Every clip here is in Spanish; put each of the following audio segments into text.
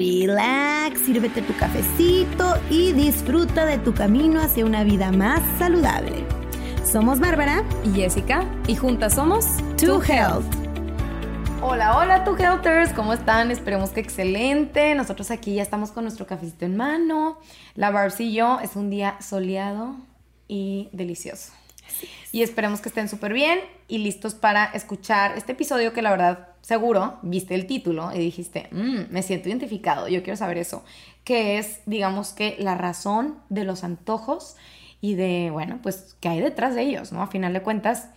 relax, sírvete tu cafecito y disfruta de tu camino hacia una vida más saludable. Somos Bárbara y Jessica y juntas somos To Health. Hola, hola, To Healthers, ¿cómo están? Esperemos que excelente. Nosotros aquí ya estamos con nuestro cafecito en mano. La Barbs y yo es un día soleado y delicioso. Y esperemos que estén súper bien y listos para escuchar este episodio que la verdad seguro viste el título y dijiste, mm, me siento identificado, yo quiero saber eso, que es, digamos que, la razón de los antojos y de, bueno, pues, qué hay detrás de ellos, ¿no? A final de cuentas,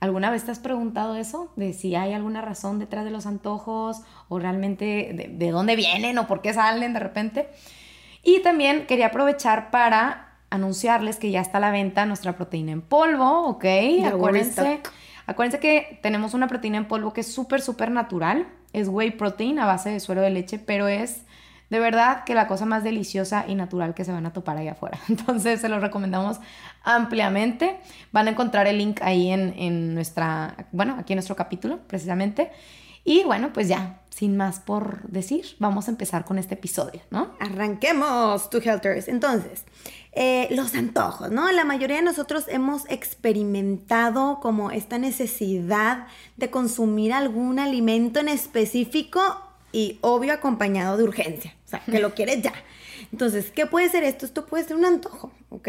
¿alguna vez te has preguntado eso? De si hay alguna razón detrás de los antojos o realmente de, de dónde vienen o por qué salen de repente. Y también quería aprovechar para anunciarles que ya está a la venta nuestra proteína en polvo, ¿ok? Acuérdense, acuérdense que tenemos una proteína en polvo que es súper, súper natural. Es whey protein a base de suero de leche, pero es de verdad que la cosa más deliciosa y natural que se van a topar ahí afuera. Entonces se los recomendamos ampliamente. Van a encontrar el link ahí en, en nuestra, bueno, aquí en nuestro capítulo precisamente. Y bueno, pues ya, sin más por decir, vamos a empezar con este episodio, ¿no? Arranquemos, To Helters. Entonces, eh, los antojos, ¿no? La mayoría de nosotros hemos experimentado como esta necesidad de consumir algún alimento en específico y obvio acompañado de urgencia, o sea, que lo quieres ya. Entonces, ¿qué puede ser esto? Esto puede ser un antojo, ¿ok?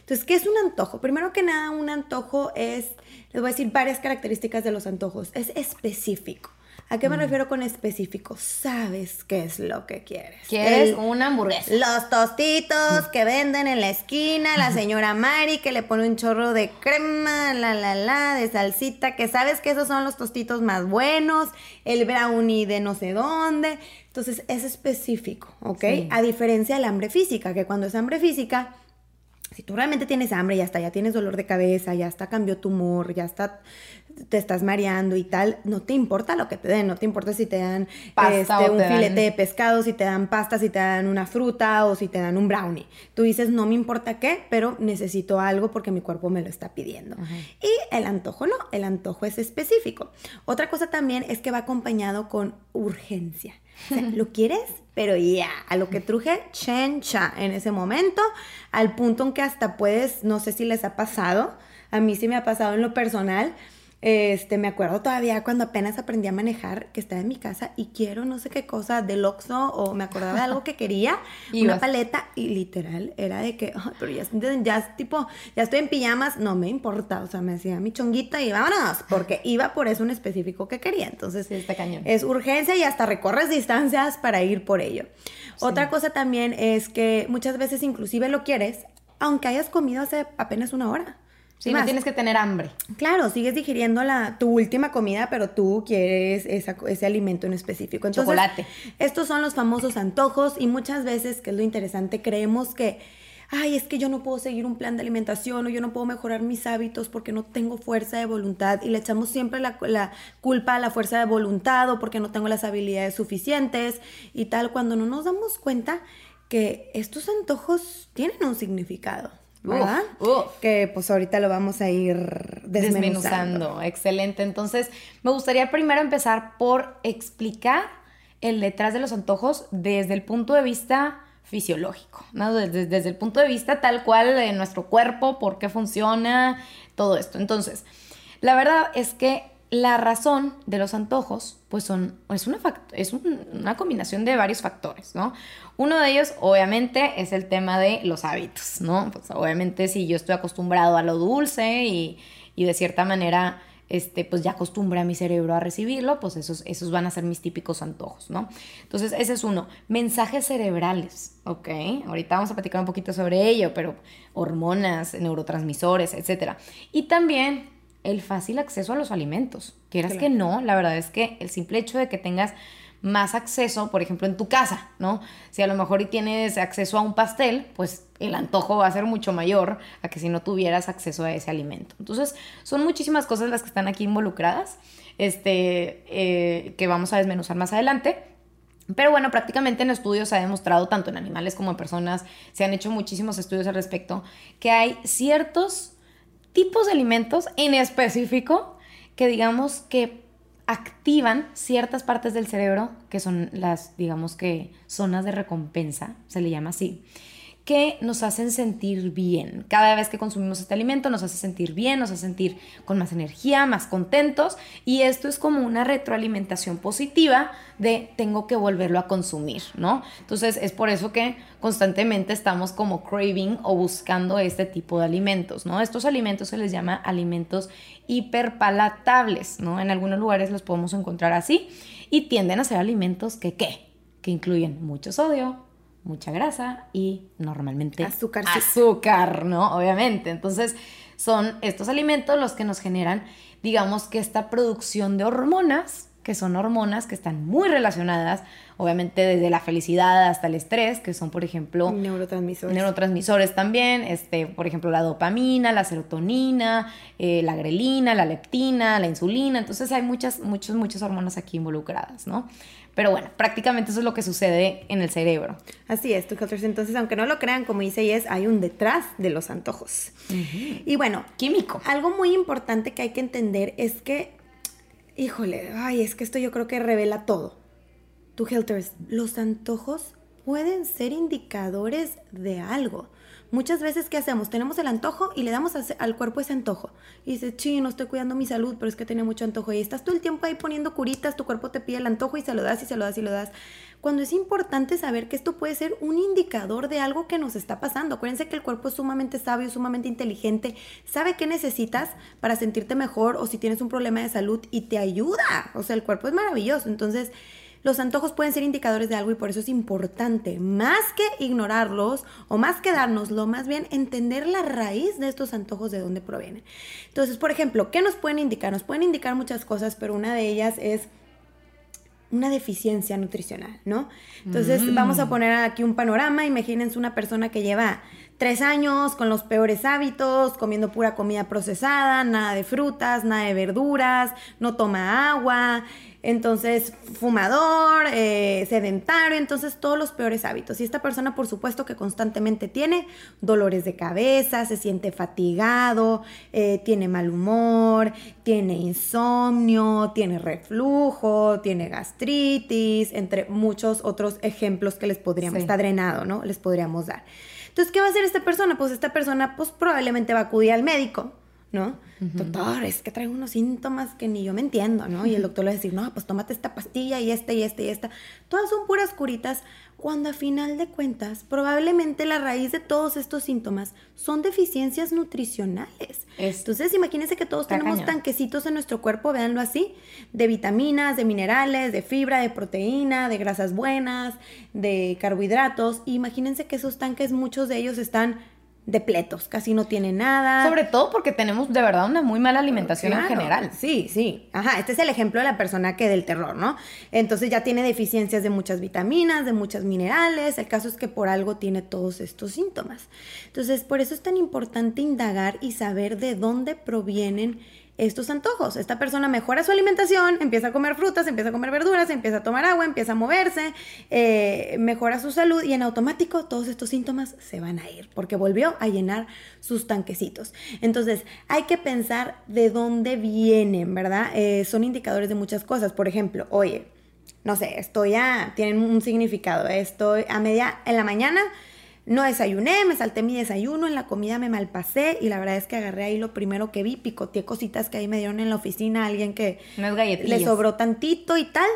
Entonces, ¿qué es un antojo? Primero que nada, un antojo es, les voy a decir varias características de los antojos, es específico. ¿A qué me refiero con específico? Sabes qué es lo que quieres. ¿Quieres una hamburguesa? Los tostitos que venden en la esquina, la señora Mari que le pone un chorro de crema, la la la, de salsita, que sabes que esos son los tostitos más buenos, el brownie de no sé dónde. Entonces es específico, ¿ok? A diferencia del hambre física, que cuando es hambre física, si tú realmente tienes hambre, ya está, ya tienes dolor de cabeza, ya está, cambió tu humor, ya está, te estás mareando y tal, no te importa lo que te den, no te importa si te dan este, un filete de pescado, si te dan pasta, si te dan una fruta o si te dan un brownie. Tú dices, no me importa qué, pero necesito algo porque mi cuerpo me lo está pidiendo. Y el antojo no, el antojo es específico. Otra cosa también es que va acompañado con urgencia. ¿Lo quieres? Pero ya, a lo que truje, chencha en ese momento, al punto en que hasta puedes, no sé si les ha pasado, a mí sí me ha pasado en lo personal, este, me acuerdo todavía cuando apenas aprendí a manejar, que estaba en mi casa y quiero no sé qué cosa del Oxxo o me acordaba de algo que quería, una paleta y literal era de que, pero ya, ya tipo, ya estoy en pijamas, no me importa, o sea, me hacía mi chonguita y vámonos, porque iba por eso un específico que quería, entonces cañón. es urgencia y hasta recorres distancias para ir por ello. Otra cosa también es que muchas veces inclusive lo quieres, aunque hayas comido hace apenas una hora. Sí, no tienes que tener hambre. Claro, sigues digiriendo la, tu última comida, pero tú quieres ese alimento en específico. Entonces, Chocolate. Estos son los famosos antojos y muchas veces, que es lo interesante, creemos que, ay, es que yo no puedo seguir un plan de alimentación o yo no puedo mejorar mis hábitos porque no tengo fuerza de voluntad y le echamos siempre la, la culpa a la fuerza de voluntad o porque no tengo las habilidades suficientes y tal, cuando no nos damos cuenta que estos antojos tienen un significado. ¿Verdad? Que pues ahorita lo vamos a ir desmenuzando. Excelente. Entonces, me gustaría primero empezar por explicar el detrás de los antojos desde el punto de vista fisiológico, ¿no? desde, desde, el punto de vista tal cual de nuestro cuerpo, por qué funciona, todo esto. Entonces, la verdad es que la razón de los antojos, pues son, es, una, es una combinación de varios factores, ¿no? Uno de ellos, obviamente, es el tema de los hábitos, ¿no? Pues obviamente si yo estoy acostumbrado a lo dulce y, de cierta manera, este, pues ya acostumbra mi cerebro a recibirlo, pues esos, esos van a ser mis típicos antojos, ¿no? Entonces, ese es uno. Mensajes cerebrales, ¿ok? Ahorita vamos a platicar un poquito sobre ello, pero hormonas, neurotransmisores, etc. Y también el fácil acceso a los alimentos. Quieras que no, la verdad es que el simple hecho de que tengas más acceso, por ejemplo, en tu casa, ¿no? Si a lo mejor tienes acceso a un pastel, pues el antojo va a ser mucho mayor a que si no tuvieras acceso a ese alimento. Entonces, son muchísimas cosas las que están aquí involucradas, este, eh, que vamos a desmenuzar más adelante. Pero bueno, prácticamente en estudios se ha demostrado, tanto en animales como en personas, se han hecho muchísimos estudios al respecto, que hay ciertos tipos de alimentos en específico que digamos que activan ciertas partes del cerebro, que son las, digamos que, zonas de recompensa, se le llama así, que nos hacen sentir bien. Cada vez que consumimos este alimento nos hace sentir bien, nos hace sentir con más energía, más contentos y esto es como una retroalimentación positiva de tengo que volverlo a consumir, ¿no? Entonces es por eso que constantemente estamos como craving o buscando este tipo de alimentos, ¿no? Estos alimentos se les llama alimentos hiperpalatables, ¿no? En algunos lugares los podemos encontrar así y tienden a ser alimentos que, ¿qué? Que incluyen mucho sodio, mucha grasa y normalmente azúcar. Azúcar, ¿no? Obviamente. Entonces, son estos alimentos los que nos generan, digamos que esta producción de hormonas, que son hormonas que están muy relacionadas, obviamente desde la felicidad hasta el estrés, que son, por ejemplo, neurotransmisores. Neurotransmisores también, este, por ejemplo, la dopamina, la serotonina, eh, la grelina, la leptina, la insulina. Entonces, hay muchas, muchas, muchas hormonas aquí involucradas, ¿no? Pero bueno, prácticamente eso es lo que sucede en el cerebro. Así es, Entonces, aunque no lo crean, como dice Yes, hay un detrás de los antojos. Y bueno, químico. Algo muy importante que hay que entender es que, híjole, ay, es que esto yo creo que revela todo. Tu Helters, los antojos pueden ser indicadores de algo. Muchas veces, ¿qué hacemos? Tenemos el antojo y le damos al cuerpo ese antojo. Y dices, sí, no estoy cuidando mi salud, pero es que tenía mucho antojo. Y estás todo el tiempo ahí poniendo curitas, tu cuerpo te pide el antojo y se lo das y se lo das y lo das. Cuando es importante saber que esto puede ser un indicador de algo que nos está pasando. Acuérdense que el cuerpo es sumamente sabio, sumamente inteligente, sabe qué necesitas para sentirte mejor o si tienes un problema de salud y te ayuda. O sea, el cuerpo es maravilloso. Entonces, los antojos pueden ser indicadores de algo y por eso es importante, más que ignorarlos o más que dárnoslo, más bien entender la raíz de estos antojos, de dónde provienen. Entonces, por ejemplo, ¿qué nos pueden indicar? Nos pueden indicar muchas cosas, pero una de ellas es una deficiencia nutricional, ¿no? Entonces, mm. vamos a poner aquí un panorama. Imagínense una persona que lleva tres años con los peores hábitos, comiendo pura comida procesada, nada de frutas, nada de verduras, no toma agua, entonces fumador, eh, sedentario, entonces todos los peores hábitos. Y esta persona, por supuesto, que constantemente tiene dolores de cabeza, se siente fatigado, eh, tiene mal humor, tiene insomnio, tiene reflujo, tiene gastritis, entre muchos otros ejemplos que les podríamos, está drenado, ¿no? Les podríamos dar. Entonces, ¿qué va a hacer esta persona? Pues esta persona, pues probablemente va a acudir al médico ¿no? Doctor, es que traigo unos síntomas que ni yo me entiendo, ¿no? Y el doctor le va a decir, no, pues tómate esta pastilla y esta y esta y esta. Todas son puras curitas, cuando a final de cuentas, probablemente la raíz de todos estos síntomas son deficiencias nutricionales. Entonces, imagínense que todos tenemos tanquecitos en nuestro cuerpo, véanlo así, de vitaminas, de minerales, de fibra, de proteína, de grasas buenas, de carbohidratos. imagínense que esos tanques, muchos de ellos están depletos, casi no tiene nada. Sobre todo porque tenemos de verdad una muy mala alimentación en general. Sí, sí. Ajá, este es el ejemplo de la persona que del terror, ¿no? Entonces ya tiene deficiencias de muchas vitaminas, de muchos minerales. El caso es que por algo tiene todos estos síntomas. Entonces, por eso es tan importante indagar y saber de dónde provienen estos antojos. Esta persona mejora su alimentación, empieza a comer frutas, empieza a comer verduras, empieza a tomar agua, empieza a moverse, eh, mejora su salud y en automático todos estos síntomas se van a ir porque volvió a llenar sus tanquecitos. Entonces hay que pensar de dónde vienen, ¿verdad? Eh, son indicadores de muchas cosas. Por ejemplo, oye, no sé, estoy a, tienen un significado, estoy a media, en la mañana no desayuné, me salté mi desayuno, en la comida me malpasé y la verdad es que agarré ahí lo primero que vi, picoteé cositas que ahí me dieron en la oficina, alguien que le sobró tantito y tal.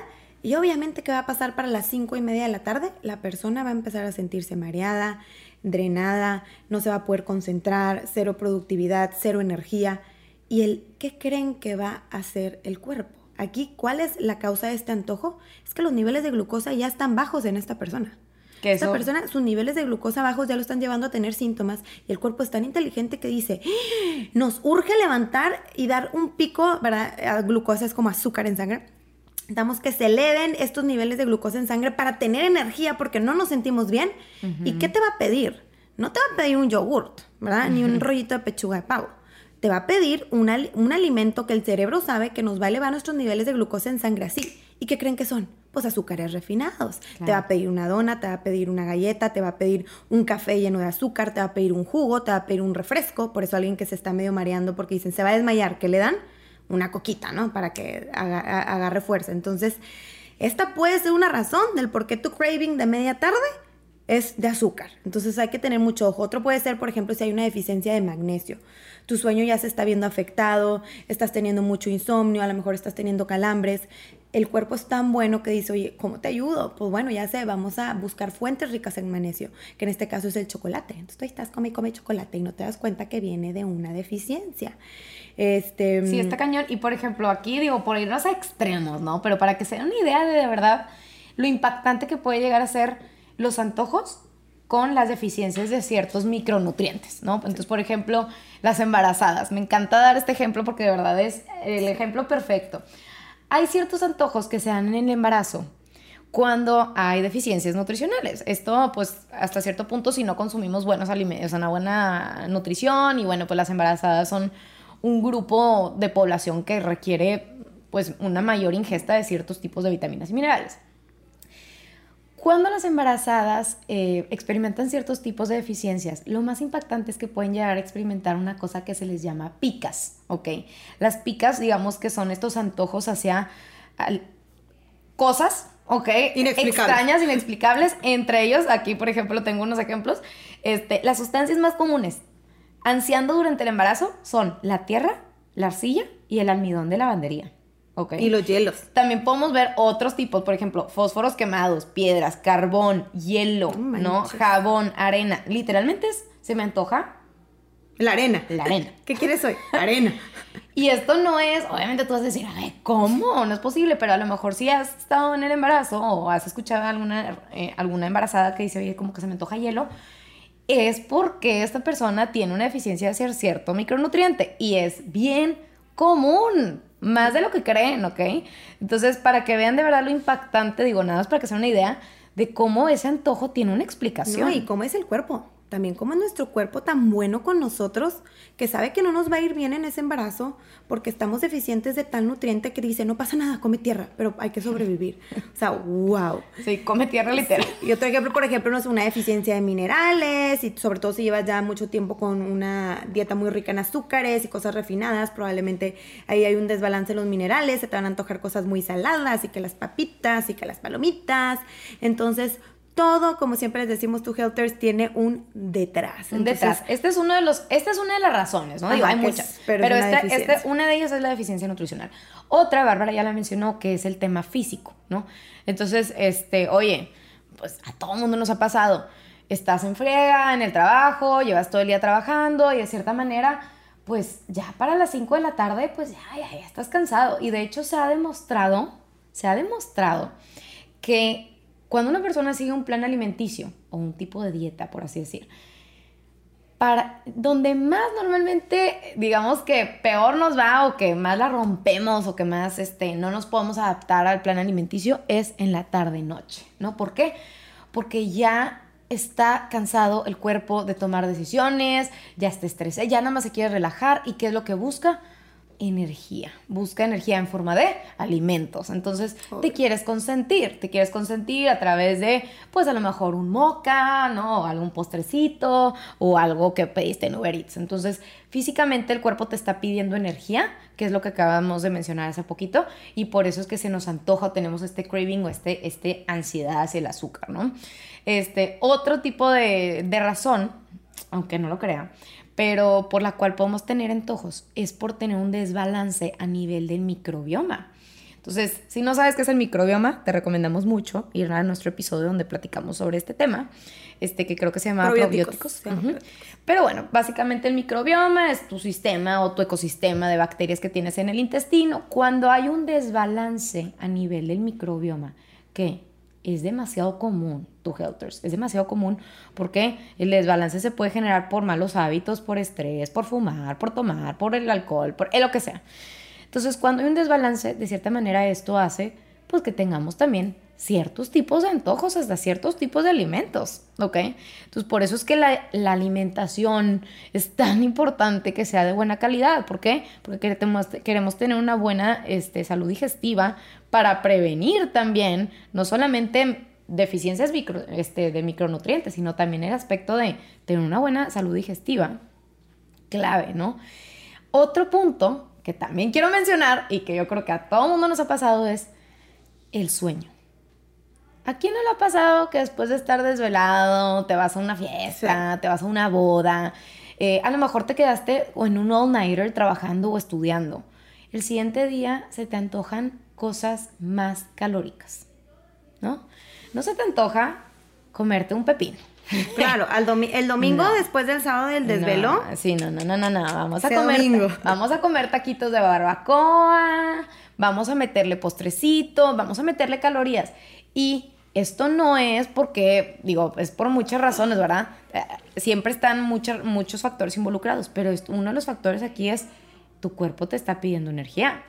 Y obviamente, ¿qué va a pasar para las cinco y media de la tarde? La persona va a empezar a sentirse mareada, drenada, no se va a poder concentrar, cero productividad, cero energía. ¿Y el qué creen que va a hacer el cuerpo? Aquí, ¿cuál es la causa de este antojo? Es que los niveles de glucosa ya están bajos en esta persona. Que Esta persona, sus niveles de glucosa bajos ya lo están llevando a tener síntomas y el cuerpo es tan inteligente que dice, ¡Ah! nos urge levantar y dar un pico, ¿verdad? glucosa es como azúcar en sangre. Necesitamos que se eleven estos niveles de glucosa en sangre para tener energía porque no nos sentimos bien. ¿Y qué te va a pedir? No te va a pedir un yogurt, ¿verdad? Ni un rollito de pechuga de pavo. Te va a pedir un, un alimento que el cerebro sabe que nos va a elevar nuestros niveles de glucosa en sangre así. ¿Y qué creen que son? Pues azúcares refinados. Te va a pedir una dona, te va a pedir una galleta, te va a pedir un café lleno de azúcar, te va a pedir un jugo, te va a pedir un refresco. Por eso alguien que se está medio mareando porque dicen, se va a desmayar, ¿qué le dan? Una coquita, ¿no? Para que agarre fuerza. Entonces, esta puede ser una razón del por qué tu craving de media tarde es de azúcar. Entonces hay que tener mucho ojo. Otro puede ser, por ejemplo, si hay una deficiencia de magnesio. Tu sueño ya se está viendo afectado, estás teniendo mucho insomnio, a lo mejor estás teniendo calambres. El cuerpo es tan bueno que dice, oye, ¿cómo te ayudo? Pues bueno, ya sé, vamos a buscar fuentes ricas en magnesio, que en este caso es el chocolate. Entonces tú estás come y come chocolate y no te das cuenta que viene de una deficiencia. Este, sí, está cañón. Y por ejemplo, aquí digo, por irnos a extremos, ¿no? Pero para que se den una idea de de verdad lo impactante que puede llegar a ser los antojos con las deficiencias de ciertos micronutrientes, ¿no? Entonces, por ejemplo, las embarazadas. Me encanta dar este ejemplo porque de verdad es el ejemplo perfecto. Hay ciertos antojos que se dan en el embarazo cuando hay deficiencias nutricionales. Esto, pues, hasta cierto punto, si no consumimos buenos alimentos, una buena nutrición, y bueno, pues las embarazadas son un grupo de población que requiere, pues, una mayor ingesta de ciertos tipos de vitaminas y minerales. Cuando las embarazadas eh, experimentan ciertos tipos de deficiencias, lo más impactante es que pueden llegar a experimentar una cosa que se les llama picas, ¿ok? Las picas, digamos que son estos antojos hacia cosas, ¿ok? Extrañas, inexplicables. Entre ellos, aquí por ejemplo tengo unos ejemplos, este, las sustancias más comunes ansiando durante el embarazo son la tierra, la arcilla y el almidón de lavandería. Y los hielos. También podemos ver otros tipos, por ejemplo, fósforos quemados, piedras, carbón, hielo, ¿no? Jabón, arena. Literalmente se me antoja. La arena. La arena. ¿Qué quieres hoy? Arena. y esto no es, obviamente tú vas a decir, a ver, ¿cómo? No es posible, pero a lo mejor si has estado en el embarazo o has escuchado alguna, eh, alguna embarazada que dice, oye, como que se me antoja hielo, es porque esta persona tiene una deficiencia de cierto micronutriente y es bien común más de lo que creen, ¿ok? Entonces, para que vean de verdad lo impactante, digo, nada más para que se den una idea de cómo ese antojo tiene una explicación. y cómo es el cuerpo también como es nuestro cuerpo tan bueno con nosotros que sabe que no nos va a ir bien en ese embarazo porque estamos deficientes de tal nutriente que dice, no pasa nada, come tierra, pero hay que sobrevivir. O sea, wow. Sí, come tierra literal. Y otro ejemplo, por ejemplo, no es una deficiencia de minerales y sobre todo si llevas ya mucho tiempo con una dieta muy rica en azúcares y cosas refinadas, probablemente ahí hay un desbalance en los minerales, se te van a antojar cosas muy saladas y que las papitas y que las palomitas. Entonces, todo, como siempre les decimos, tu Helters tiene un detrás. Un detrás. Este es uno de los, esta es una de las razones, ¿no? Digo, hay muchas. pero, esta, una de ellas es la deficiencia nutricional. Otra, Bárbara ya la mencionó, que es el tema físico, ¿no? Entonces, este, oye, pues a todo el mundo nos ha pasado. Estás en friega, en el trabajo, llevas todo el día trabajando y de cierta manera, pues ya para las 5 de la tarde, pues ya, ya, ya estás cansado. Y de hecho se ha demostrado, se ha demostrado que cuando una persona sigue un plan alimenticio o un tipo de dieta, por así decir, para donde más normalmente, digamos que peor nos va o que más la rompemos o que más este, no nos podemos adaptar al plan alimenticio es en la tarde-noche, ¿no? ¿Por qué? Porque ya está cansado el cuerpo de tomar decisiones, ya está estresado, ya nada más se quiere relajar y ¿qué es lo que busca? Energía, busca energía en forma de alimentos. Entonces, te quieres consentir, te quieres consentir a través de, pues a lo mejor un moca, ¿no? O algún postrecito o algo que pediste en Uber Eats. Entonces, físicamente el cuerpo te está pidiendo energía, que es lo que acabamos de mencionar hace poquito, y por eso es que se nos antoja o tenemos este craving o este, este ansiedad hacia el azúcar, ¿no? Este, otro tipo de, de razón, aunque no lo crea, pero por la cual podemos tener antojos es por tener un desbalance a nivel del microbioma. Entonces, si no sabes qué es el microbioma, te recomendamos mucho ir a nuestro episodio donde platicamos sobre este tema, este que creo que se llama probióticos. Pero bueno, básicamente el microbioma es tu sistema o tu ecosistema de bacterias que tienes en el intestino. Cuando hay un desbalance a nivel del microbioma, ¿qué? Es demasiado común, tu Helters, es demasiado común porque el desbalance se puede generar por malos hábitos, por estrés, por fumar, por tomar, por el alcohol, por lo que sea. Entonces, cuando hay un desbalance, de cierta manera esto hace pues que tengamos también ciertos tipos de antojos, hasta ciertos tipos de alimentos, ¿ok? Entonces, por eso es que la, alimentación es tan importante que sea de buena calidad. ¿Por qué? Porque queremos, tener una buena este, salud digestiva para prevenir también, no solamente deficiencias este, de micronutrientes, sino también el aspecto de tener una buena salud digestiva. Clave, ¿no? Otro punto que también quiero mencionar y que yo creo que a todo mundo nos ha pasado es el sueño. ¿A quién no le ha pasado que después de estar desvelado te vas a una fiesta, te vas a una boda? Eh, a lo mejor te quedaste o en un all-nighter trabajando o estudiando. El siguiente día se te antojan cosas más calóricas, ¿no? No se te antoja comerte un pepino. Claro, el domingo después del sábado del desvelo. sí, no, no, no, no, no. Vamos a comer. Vamos a comer taquitos de barbacoa. Vamos a meterle postrecito. Vamos a meterle calorías. Y esto no es porque, digo, es por muchas razones, ¿verdad? Eh, siempre están muchos, muchos factores involucrados, pero uno de los factores aquí es tu cuerpo te está pidiendo energía.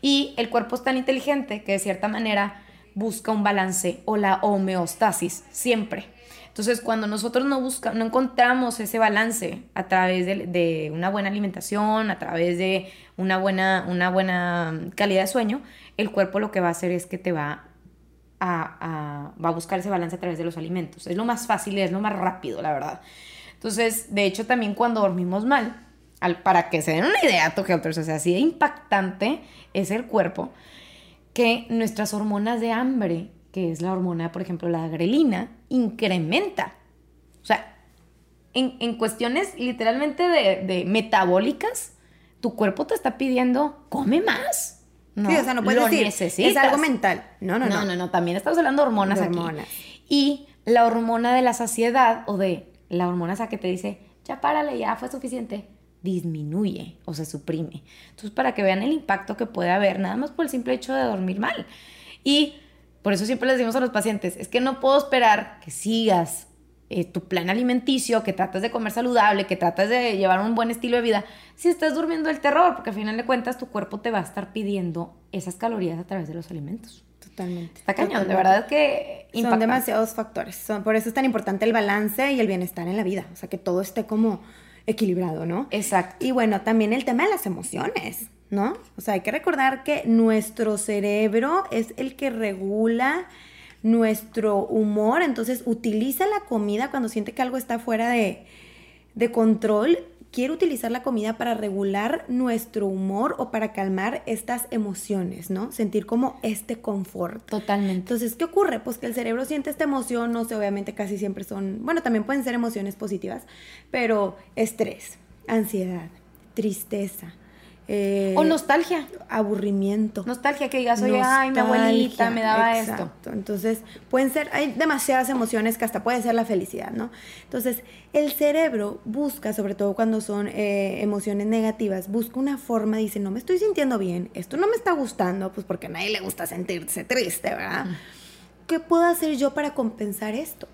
Y el cuerpo es tan inteligente que de cierta manera busca un balance o la homeostasis siempre. Entonces, cuando nosotros no, buscamos, no encontramos ese balance a través de, una buena alimentación, a través de una buena, una buena calidad de sueño, el cuerpo lo que va a hacer es que te va va a buscar ese balance a través de los alimentos. Es lo más fácil y es lo más rápido, la verdad. Entonces, de hecho, también cuando dormimos mal, al, para que se den una idea, Toque o sea, así de impactante es el cuerpo, que nuestras hormonas de hambre, que es la hormona, por ejemplo, la grelina, incrementa. O sea, en, en cuestiones literalmente de, de metabólicas, tu cuerpo te está pidiendo, come más. No, sí, o sea, no puedes decir, es algo mental. No, no, no. No, no, no, también estamos hablando de hormonas, aquí. Y la hormona de la saciedad o de la hormona esa que te dice, ya párale, ya fue suficiente, disminuye o se suprime. Entonces, para que vean el impacto que puede haber, nada más por el simple hecho de dormir mal. Y por eso siempre les decimos a los pacientes, es que no puedo esperar que sigas eh, tu plan alimenticio, que tratas de comer saludable, que tratas de llevar un buen estilo de vida, si estás durmiendo el terror, porque al final de cuentas tu cuerpo te va a estar pidiendo esas calorías a través de los alimentos. Totalmente. Está cañón, de verdad que Son demasiados factores. Son, por eso es tan importante el balance y el bienestar en la vida. O sea, que todo esté como equilibrado, ¿no? Exacto. Y bueno, también el tema de las emociones, ¿no? O sea, hay que recordar que nuestro cerebro es el que regula nuestro humor, entonces utiliza la comida cuando siente que algo está fuera de, de control. Quiere utilizar la comida para regular nuestro humor o para calmar estas emociones, ¿no? Sentir como este confort. Totalmente. Entonces, ¿qué ocurre? Pues que el cerebro siente esta emoción, no sé, obviamente casi siempre son, bueno, también pueden ser emociones positivas, pero estrés, ansiedad, tristeza, eh, o nostalgia. Aburrimiento. Nostalgia, que digas, oye, ay, mi abuelita me daba exacto. esto. Entonces, pueden ser, hay demasiadas emociones que hasta puede ser la felicidad, ¿no? Entonces, el cerebro busca, sobre todo cuando son eh, emociones negativas, busca una forma, dice, no me estoy sintiendo bien, esto no me está gustando, pues porque a nadie le gusta sentirse triste, ¿verdad? ¿Qué puedo hacer yo para compensar esto?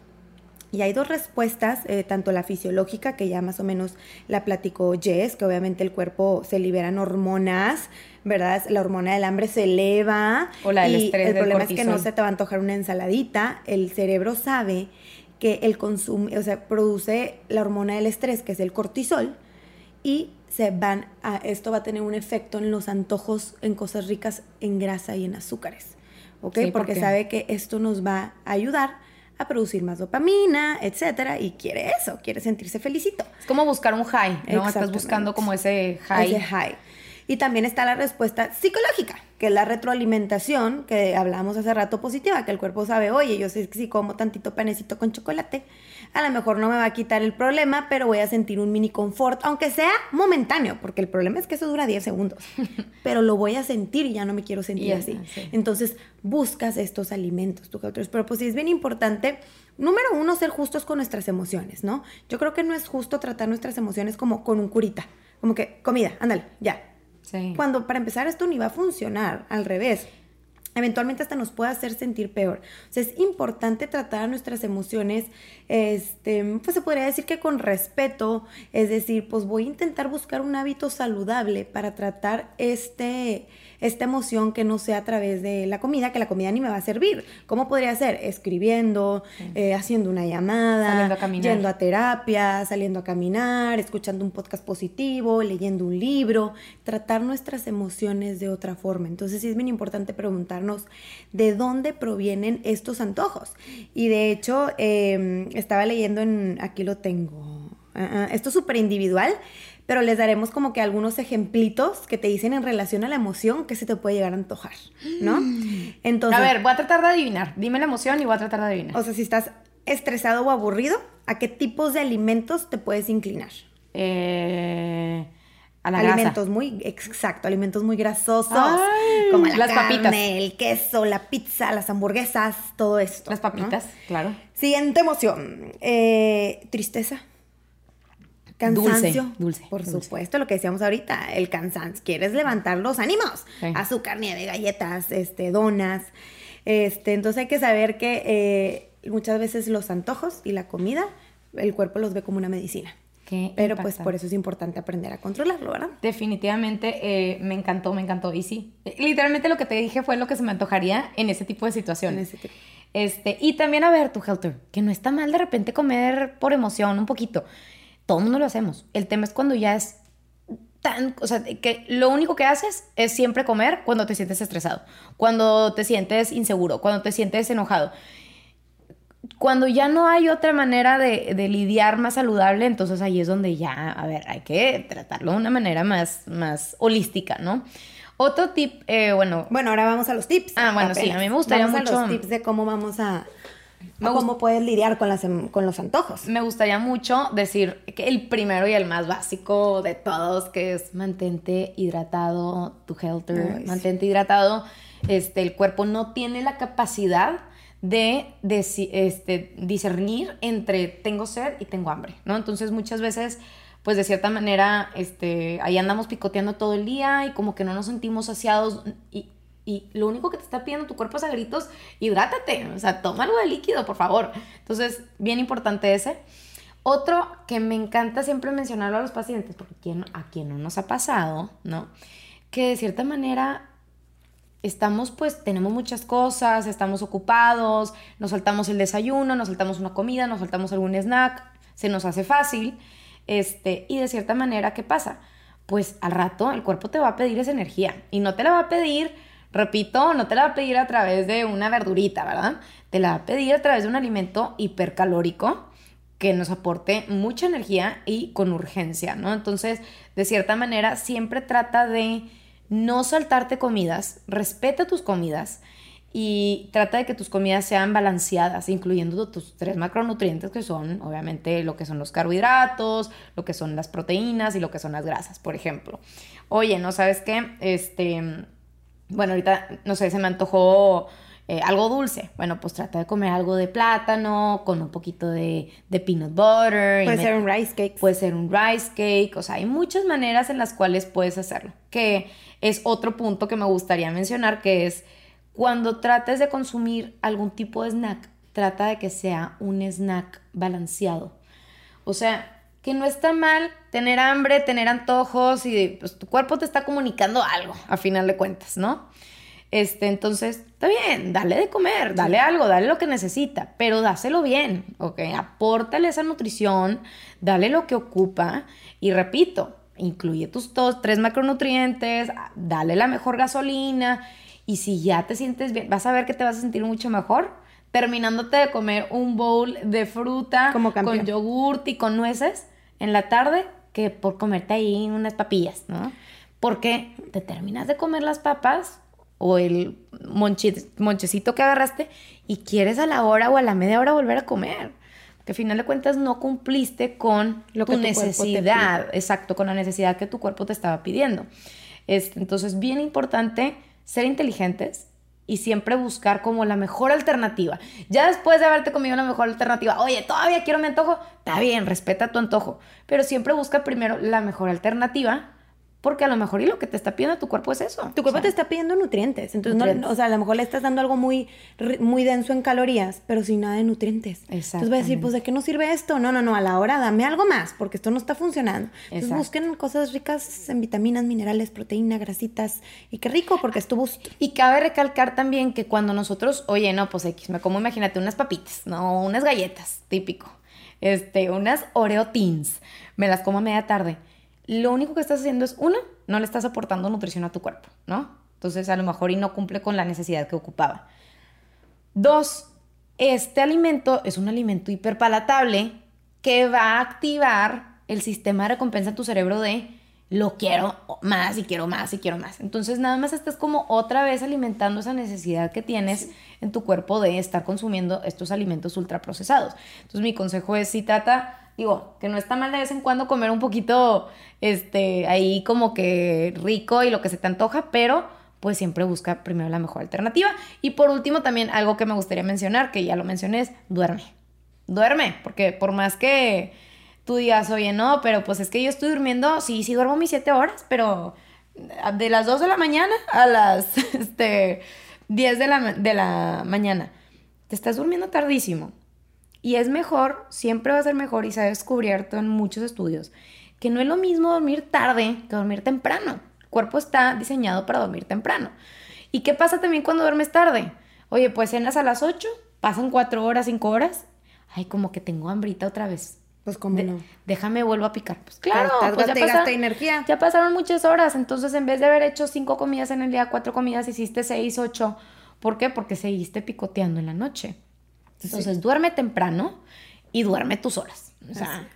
Y hay dos respuestas, eh, tanto la fisiológica, que ya más o menos la platicó Jess, que obviamente el cuerpo se liberan hormonas, ¿verdad? La hormona del hambre se eleva. O la del y El problema es que no se te va a antojar una ensaladita. El cerebro sabe que el consumo, o sea, produce la hormona del estrés, que es el cortisol, y se van a, esto va a tener un efecto en los antojos, en cosas ricas en grasa y en azúcares. ¿Ok? porque sabe que esto nos va a ayudar a producir más dopamina, etcétera, y quiere eso, quiere sentirse felicito. Es como buscar un high, ¿no? Estás buscando como ese high. Ese high. Y también está la respuesta psicológica, que es la retroalimentación que hablamos hace rato positiva, que el cuerpo sabe, oye, yo sé que si como tantito panecito con chocolate, a lo mejor no me va a quitar el problema, pero voy a sentir un mini confort, aunque sea momentáneo, porque el problema es que eso dura 10 segundos, pero lo voy a sentir y ya no me quiero sentir así. Entonces buscas estos alimentos, tú otros. Pero pues sí es bien importante, número uno, ser justos con nuestras emociones, ¿no? Yo creo que no es justo tratar nuestras emociones como con un curita, como que comida, ándale, ya. Cuando para empezar esto ni va a funcionar, al revés eventualmente hasta nos puede hacer sentir peor. O sea, es importante tratar nuestras emociones, este, pues se podría decir que con respeto, es decir, pues voy a intentar buscar un hábito saludable para tratar este, esta emoción que no sea a través de la comida, que la comida ni me va a servir. ¿Cómo podría ser? Escribiendo, eh, haciendo una llamada, yendo a terapia, saliendo a caminar, escuchando un podcast positivo, leyendo un libro, tratar nuestras emociones de otra forma. Entonces sí es bien importante preguntarnos de dónde provienen estos antojos. Y de hecho, em, estaba leyendo en, aquí lo tengo, ah, ah, esto es súper individual, pero les daremos como que algunos ejemplitos que te dicen en relación a la emoción que se te puede llegar a antojar, ¿no? Entonces, a ver, voy a tratar de adivinar. Dime la emoción y voy a tratar de adivinar. O sea, si estás estresado o aburrido, ¿a qué tipos de alimentos te puedes inclinar? Eh, a la alimentos muy exacto, alimentos muy grasosos, como la las papitas, el queso, la pizza, las hamburguesas, todo esto. Las papitas, claro. Siguiente emoción, eh, tristeza. Cansancio. Dulce, Por supuesto, lo que decíamos ahorita, el cansancio. Quieres levantar los ánimos. Azúcar, nieve, galletas, este, donas. Este, entonces hay que saber que eh, muchas veces los antojos y la comida, el cuerpo los ve como una medicina. Pero pues por eso es importante aprender a controlarlo, ¿verdad? Definitivamente eh, me encantó, me encantó. Y sí, literalmente lo que te dije fue lo que se me antojaría en ese tipo de situaciones. Este, y también a ver, tu Helter, que no está mal de repente comer por emoción un poquito todo el mundo lo hacemos. El tema es cuando ya es tan, o sea, que lo único que haces es siempre comer cuando te sientes estresado, cuando te sientes inseguro, cuando te sientes enojado. Cuando ya no hay otra manera de, lidiar más saludable, entonces ahí es donde ya, a ver, hay que tratarlo de una manera más, más holística, ¿no? Otro tip, eh, bueno. Bueno, ahora vamos a los tips. Ah, bueno, sí, a mí me gustaría vamos mucho. A los tips de cómo vamos a, ¿Cómo puedes lidiar con, las, em, con los antojos? Me gustaría mucho decir que el primero y el más básico de todos, que es mantente hidratado, tu healther, mantente hidratado. Este, el cuerpo no tiene la capacidad de, este, discernir entre tengo sed y tengo hambre, ¿no? Entonces muchas veces pues de cierta manera, este, ahí andamos picoteando todo el día y como que no nos sentimos saciados y y lo único que te está pidiendo tu cuerpo es a gritos, hidrátate, o sea, toma de líquido, por favor. Entonces, bien importante ese. Otro que me encanta siempre mencionarlo a los pacientes, porque a quien no nos ha pasado, ¿no? Que de cierta manera estamos, pues, tenemos muchas cosas, estamos ocupados, nos saltamos el desayuno, nos saltamos una comida, nos saltamos algún snack, se nos hace fácil, este, y de cierta manera, ¿qué pasa? Pues al rato el cuerpo te va a pedir esa energía y no te la va a pedir Repito, no te la va a pedir a través de una verdurita, ¿verdad? Te la va a pedir a través de un alimento hipercalórico que nos aporte mucha energía y con urgencia, ¿no? Entonces, de cierta manera, siempre trata de no saltarte comidas, respeta tus comidas y trata de que tus comidas sean balanceadas, incluyendo tus tres macronutrientes que son, obviamente, lo que son los carbohidratos, lo que son las proteínas y lo que son las grasas, por ejemplo. Oye, ¿no sabes qué? Este bueno, ahorita, no sé, se me antojó eh, algo dulce. Bueno, pues trata de comer algo de plátano con un poquito de, peanut butter. Puede ser un rice cake. Puede ser un rice cake. O sea, hay muchas maneras en las cuales puedes hacerlo. Que es otro punto que me gustaría mencionar, que es cuando trates de consumir algún tipo de snack, trata de que sea un snack balanceado. O sea, que no está mal tener hambre, tener antojos y pues tu cuerpo te está comunicando algo, a final de cuentas, ¿no? Este, entonces, está bien, dale de comer, dale algo, dale lo que necesita, pero dáselo bien, ¿ok? Apórtale esa nutrición, dale lo que ocupa y repito, incluye tus dos, tres macronutrientes, dale la mejor gasolina y si ya te sientes bien, vas a ver que te vas a sentir mucho mejor terminándote de comer un bowl de fruta con yogurt y con nueces en la tarde que por comerte ahí unas papillas, ¿no? Porque te terminas de comer las papas o el monchecito que agarraste y quieres a la hora o a la media hora volver a comer. Que al final de cuentas no cumpliste con Lo tu, necesidad, exacto, con la necesidad que tu cuerpo te estaba pidiendo. Este, entonces, bien importante ser inteligentes, y siempre buscar como la mejor alternativa. Ya después de haberte comido la mejor alternativa, oye, todavía quiero mi antojo, está bien, respeta tu antojo, pero siempre busca primero la mejor alternativa Porque a lo mejor y lo que te está pidiendo tu cuerpo es eso. Tu cuerpo te está pidiendo nutrientes. Entonces, no- o sea, a lo mejor le estás dando algo muy, muy denso en calorías, pero sin nada de nutrientes. Entonces va a decir, pues, ¿de qué nos sirve esto? No, no, no, a la hora dame algo más, porque esto no está funcionando. Entonces Exacto. busquen cosas ricas en vitaminas, minerales, proteína, grasitas. Y qué rico, porque es tu. Y cabe recalcar también que cuando nosotros, oye, no, pues X, me como, imagínate, unas papitas, no, unas galletas, típico. Este, unas Oreo Teens, me las como a media tarde. Lo único que estás haciendo es, una, no le estás aportando nutrición a tu cuerpo, ¿no? Entonces, a lo mejor y no cumple con la necesidad que ocupaba. Dos, este alimento es un alimento hiperpalatable que va a activar el sistema de recompensa en tu cerebro de lo quiero más y quiero más y quiero más. Entonces nada más estás como otra vez alimentando esa necesidad que tienes en tu cuerpo de estar consumiendo estos alimentos ultraprocesados. Entonces mi consejo es si trata, digo, que no está mal de vez en cuando comer un poquito, este, ahí como que rico y lo que se te antoja, pero pues siempre busca primero la mejor alternativa. Y por último también algo que me gustaría mencionar, que ya lo mencioné, es duerme. Duerme, porque por más que tú digas, oye, no, pero pues es que yo estoy durmiendo, sí, sí duermo mis siete horas, pero de las 2 de la mañana a las este, 10 de la, de la mañana, te estás durmiendo tardísimo. Y es mejor, siempre va a ser mejor, y se ha descubierto en muchos estudios, que no es lo mismo dormir tarde que dormir temprano. El cuerpo está diseñado para dormir temprano. ¿Y qué pasa también cuando duermes tarde? Oye, pues cenas a las 8, pasan 4 horas, 5 horas, ay, como que tengo hambrita otra vez. Pues, ¿cómo De- no? Déjame vuelvo a picar. Pues claro, Estás pues ya, gaste y pasa- gaste energía. ya pasaron muchas horas. Entonces, en vez de haber hecho cinco comidas en el día, cuatro comidas, hiciste seis, ocho. ¿Por qué? Porque seguiste picoteando en la noche. Entonces, duerme temprano y duerme tus horas. O sea,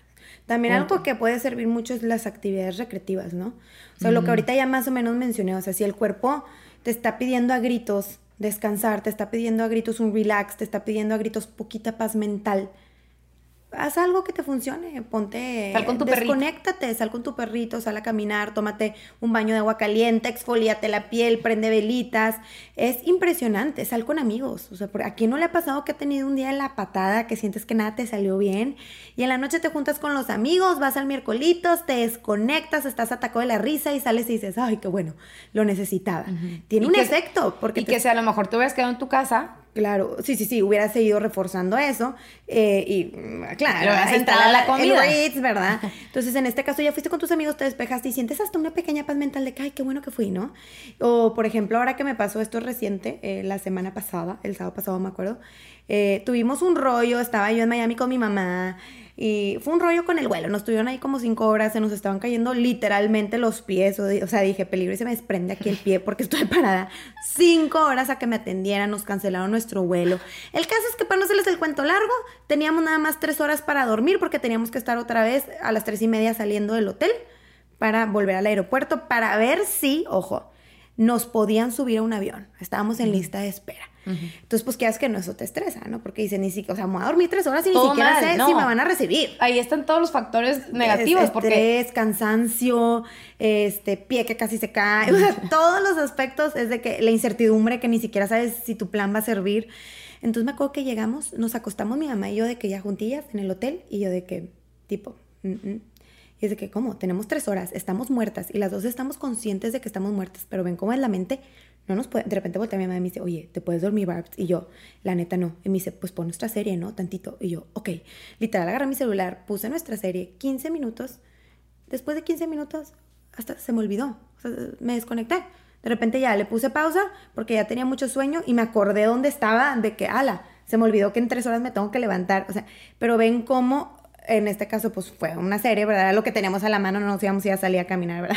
También algo que puede servir mucho es las actividades recreativas, ¿no? O sea, lo que ahorita ya más o menos mencioné, o sea, si el cuerpo te está pidiendo a gritos descansar, te está pidiendo a gritos un relax, te está pidiendo a gritos poquita paz mental, haz algo que te funcione, ponte, Sal con tu perrito. desconéctate, sal con tu perrito, sal a caminar, tómate un baño de agua caliente, exfoliate la piel, prende velitas, es impresionante, sal con amigos, o sea, ¿a quién no le ha pasado que ha tenido un día en la patada, que sientes que nada te salió bien, y en la noche te juntas con los amigos, vas al miércolitos, te desconectas, estás atacado de la risa y sales y dices, ay, qué bueno, lo necesitaba. Tiene Y un que- efecto, porque y te que si a lo mejor te hubieras quedado en tu casa, Claro, sí, sí, sí, hubiera seguido reforzando eso eh, y mm, claro, a la comida. Ritz, ¿verdad? Entonces, en este caso ya fuiste con tus amigos, te despejaste y sientes hasta una pequeña paz mental de que, ay, qué bueno que fui, ¿no? O, por ejemplo, ahora que me pasó esto reciente, eh, la semana pasada, el sábado pasado me acuerdo, eh, tuvimos un rollo, estaba yo en Miami con mi mamá y fue un rollo con el vuelo, nos tuvieron ahí como cinco horas, se nos estaban cayendo literalmente los pies, o, sea, dije, peligro y se me desprende aquí el pie porque estoy parada cinco horas a que me atendieran, nos cancelaron nuestro vuelo. El caso es que para no hacerles el cuento largo, teníamos nada más tres horas para dormir porque teníamos que estar otra vez a las tres y media saliendo del hotel para volver al aeropuerto para ver si, ojo, nos podían subir a un avión. Estábamos en lista de espera. Entonces, pues, ¿qué haces que no eso te estresa, no? Porque dicen, ni siquiera, o sea, me voy a dormir tres horas y ni siquiera mal, sé no. si me van a recibir. ahí están todos los factores negativos. Es- porque Estrés, cansancio, este, pie que casi se cae. O sea, todos los aspectos es de que la incertidumbre que ni siquiera sabes si tu plan va a servir. Entonces me acuerdo que llegamos, nos acostamos mi mamá y yo de que ya juntillas en el hotel y yo de que, tipo, mm, mm. Y de que, ¿cómo? Tenemos tres horas, estamos muertas y las dos estamos conscientes de que estamos muertas, pero ven cómo es la mente. No nos puede, de repente voltea mi mamá y me dice, oye, ¿te puedes dormir, Barbs? Y yo, la neta no. Y me dice, pues pon nuestra serie, ¿no? Tantito. Y yo, ok. Literal, agarré mi celular, puse nuestra serie, 15 minutos. Después de 15 minutos, hasta se me olvidó. O sea, me desconecté. De repente ya le puse pausa porque ya tenía mucho sueño y me acordé dónde estaba, de que, ala, se me olvidó que en tres horas me tengo que levantar. O sea, pero ven cómo, en este caso, pues fue una serie, ¿verdad? Lo que teníamos a la mano, no nos íbamos a ir a salir a caminar, ¿verdad?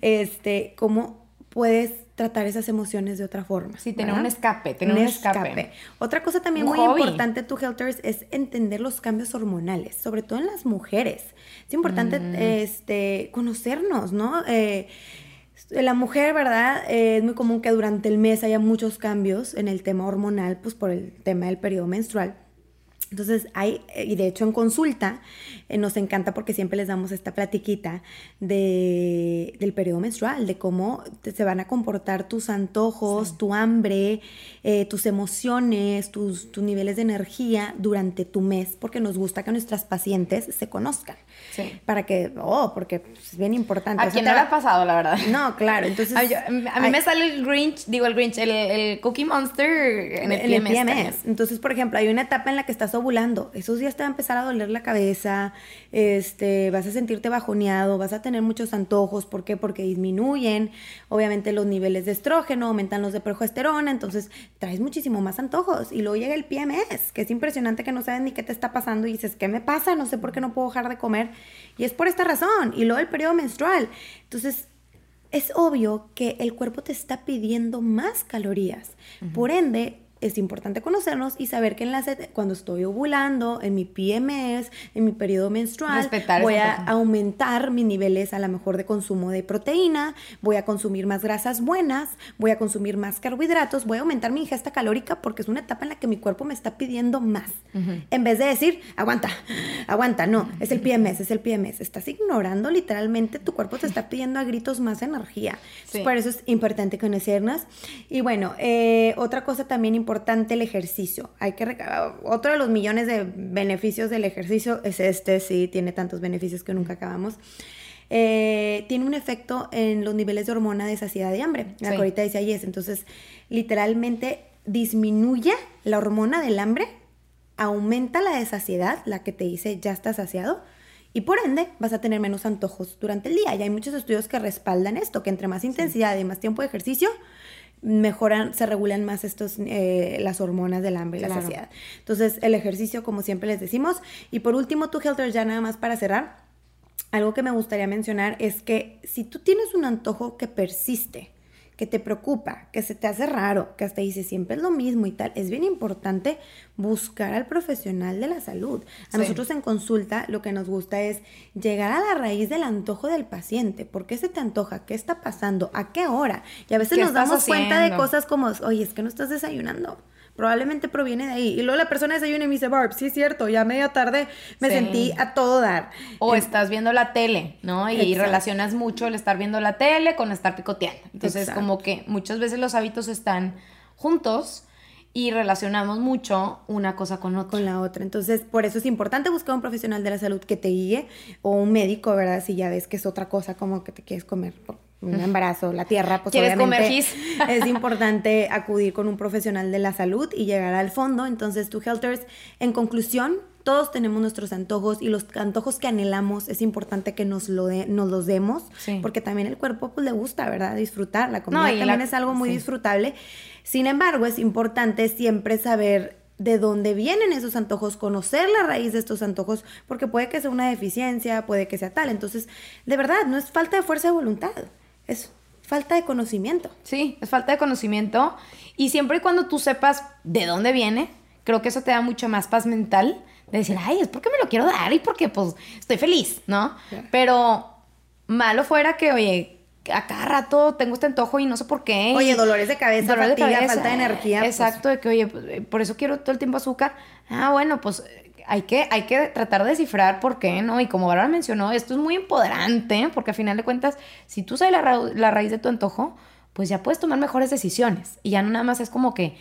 Este, cómo puedes tratar esas emociones de otra forma. Sí, tener ¿verdad? un escape, tener un escape. Otra cosa también Un muy hobby. importante, tu Helters, es entender los cambios hormonales, sobre todo en las mujeres. Es importante Mm. este, conocernos, ¿no? Eh, la mujer, ¿verdad? Eh, es muy común que durante el mes haya muchos cambios en el tema hormonal, pues por el tema del periodo menstrual. Entonces, hay, y de hecho en consulta eh, nos encanta porque siempre les damos esta platiquita de, del periodo menstrual, de cómo se van a comportar tus antojos, tu hambre, eh, tus emociones, tus, tus, niveles de energía durante tu mes, porque nos gusta que nuestras pacientes se conozcan. Sí. Para que, oh, porque es bien importante. ¿A quién no le ha pasado, la verdad? No, claro, entonces... A, mí me sale el Grinch, digo el Grinch, el, Cookie Monster en el, PMS. Entonces, por ejemplo, hay una etapa en la que estás ovulando, esos días te va a empezar a doler la cabeza, este, vas a sentirte bajoneado, vas a tener muchos antojos, ¿por qué? Porque disminuyen, obviamente, los niveles de estrógeno, aumentan los de progesterona, entonces traes muchísimo más antojos. Y luego llega el PMS, que es impresionante que no sabes ni qué te está pasando y dices, ¿qué me pasa? No sé por qué no puedo dejar de comer. Y es por esta razón. Y luego el periodo menstrual. Entonces, es obvio que el cuerpo te está pidiendo más calorías. Por ende, es importante conocernos y saber que en la cuando estoy ovulando, en mi PMS, en mi periodo menstrual, voy a aumentar mis niveles a lo mejor de consumo de proteína, voy a consumir más grasas buenas, voy a consumir más carbohidratos, voy a aumentar mi ingesta calórica porque es una etapa en la que mi cuerpo me está pidiendo más. En vez de decir, aguanta, aguanta, no, es el PMS, es el PMS. Estás ignorando literalmente, tu cuerpo te está pidiendo a gritos más energía. Por eso es importante conocernos. Y bueno, eh, otra cosa también importante importante el ejercicio. Hay que otro de los millones de beneficios del ejercicio es este, sí, tiene tantos beneficios que nunca acabamos. Eh, tiene un efecto en los niveles de hormona de saciedad y hambre. La que ahorita decía Yes. Entonces, literalmente disminuye la hormona del hambre, aumenta la de saciedad, la que te dice ya estás saciado, y por ende vas a tener menos antojos durante el día. Y hay muchos estudios que respaldan esto, que entre más intensidad y más tiempo de ejercicio, mejoran, se regulan más estos, eh, las hormonas del hambre y la saciedad. Entonces, el ejercicio, como siempre les decimos. Y por último, tu Helter, ya nada más para cerrar, algo que me gustaría mencionar es que si tú tienes un antojo que persiste, que te preocupa, que se te hace raro, que hasta dice siempre es lo mismo y tal, es bien importante buscar al profesional de la salud. A nosotros en consulta lo que nos gusta es llegar a la raíz del antojo del paciente. ¿Por qué se te antoja? ¿Qué está pasando? ¿A qué hora? Y a veces nos damos cuenta de cosas como, oye, es que no estás desayunando probablemente proviene de ahí. Y luego la persona desayuna y me dice, Barb, sí es cierto, ya media tarde me sentí a todo dar. O estás viendo la tele, ¿no? Y, relacionas mucho el estar viendo la tele con estar picoteando. Entonces, como que muchas veces los hábitos están juntos y relacionamos mucho una cosa con otra. Con la otra. Entonces, por eso es importante buscar un profesional de la salud que te guíe o un médico, ¿verdad? Si ya ves que es otra cosa como que te quieres comer un embarazo, la tierra, pues ¿Quieres obviamente es importante acudir con un profesional de la salud y llegar al fondo. Entonces, tu Helters, en conclusión, todos tenemos nuestros antojos y los antojos que anhelamos es importante que nos, lo nos los demos porque también el cuerpo pues le gusta, ¿verdad? Disfrutar. La comida también es algo muy disfrutable. Sin embargo, es importante siempre saber de dónde vienen esos antojos, conocer la raíz de estos antojos, porque puede que sea una deficiencia, puede que sea tal. Entonces, de verdad, no es falta de fuerza de voluntad es falta de conocimiento. Sí, es falta de conocimiento. Y siempre y cuando tú sepas de dónde viene, creo que eso te da mucho más paz mental de decir, ay, es porque me lo quiero dar y porque pues estoy feliz, ¿no? Pero malo fuera que, oye, a cada rato tengo este antojo y no sé por qué. Oye, dolores de cabeza, dolores de cabeza, falta de energía. Pues. Exacto, de que, oye, pues, eh, por eso quiero todo el tiempo azúcar. Ah, bueno, pues hay que, hay que tratar de descifrar por qué, ¿no? Y como Bárbara mencionó, esto es muy empoderante, porque al final de cuentas, si tú sabes la, raíz de tu antojo, pues ya puedes tomar mejores decisiones. Y ya no nada más es como que,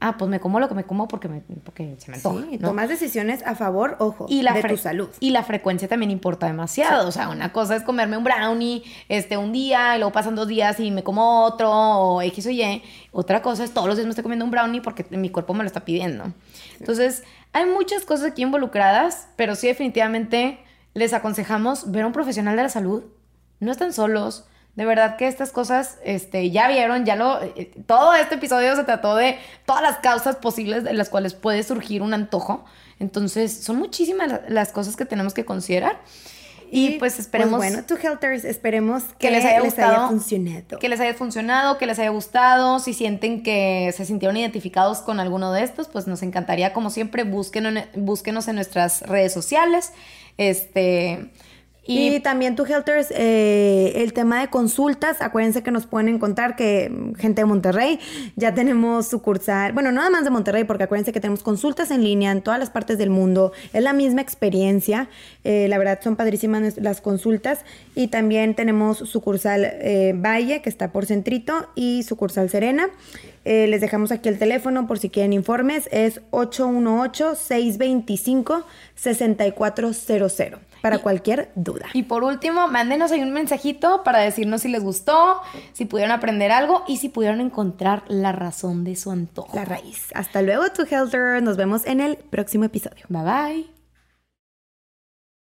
ah, pues me como lo que me como porque, me, porque se me antoja. Sí, tomas decisiones a favor, ojo, y la de tu salud. Y la frecuencia también importa demasiado. O sea, una cosa es comerme un brownie este, un día y luego pasan dos días y me como otro o X o Y. Otra cosa es todos los días me estoy comiendo un brownie porque mi cuerpo me lo está pidiendo. Entonces, hay muchas cosas aquí involucradas, pero sí definitivamente les aconsejamos ver a un profesional de la salud. No están solos. De verdad que estas cosas, este, ya vieron, ya lo, eh, todo este episodio se trató de todas las causas posibles de las cuales puede surgir un antojo. Entonces, son muchísimas las cosas que tenemos que considerar. Y, pues, pues esperemos. bueno, tu Helters, esperemos que, les, haya, funcionado. Que les haya funcionado, que les haya gustado. Si sienten que se sintieron identificados con alguno de estos, pues nos encantaría, como siempre, búsquenos, búsquenos en nuestras redes sociales. Este. Y, también, tu Helters, eh, el tema de consultas, acuérdense que nos pueden encontrar que mm, gente de Monterrey, ya tenemos sucursal, bueno, nada más de Monterrey, porque acuérdense que tenemos consultas en línea en todas las partes del mundo, es la misma experiencia, eh, la verdad son padrísimas las consultas y también tenemos sucursal eh, Valle, que está por Centrito, y sucursal Serena. les dejamos aquí el teléfono por si quieren informes, es 818-625-6400 para cualquier duda. Y por último, mándenos ahí un mensajito para decirnos si les gustó, si pudieron aprender algo y si pudieron encontrar la razón de su antojo. La raíz. Hasta luego, tu Helter. Nos vemos en el próximo episodio. Bye bye.